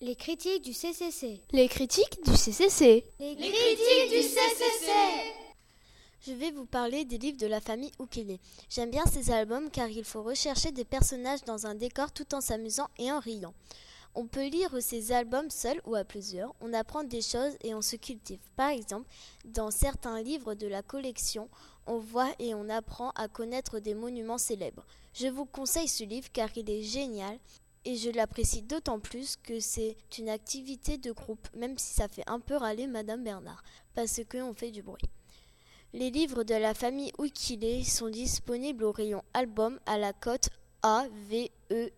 Les critiques du CCC. Les critiques du CCC. Les critiques du CCC. Je vais vous parler des livres de la famille Ukele. J'aime bien ces albums car il faut rechercher des personnages dans un décor tout en s'amusant et en riant. On peut lire ces albums seul ou à plusieurs, on apprend des choses et on se cultive. Par exemple, dans certains livres de la collection, on voit et on apprend à connaître des monuments célèbres. Je vous conseille ce livre car il est génial et je l'apprécie d'autant plus que c'est une activité de groupe, même si ça fait un peu râler Madame Bernard, parce qu'on fait du bruit. Les livres de la famille Ukile sont disponibles au rayon album à la cote A, V, E.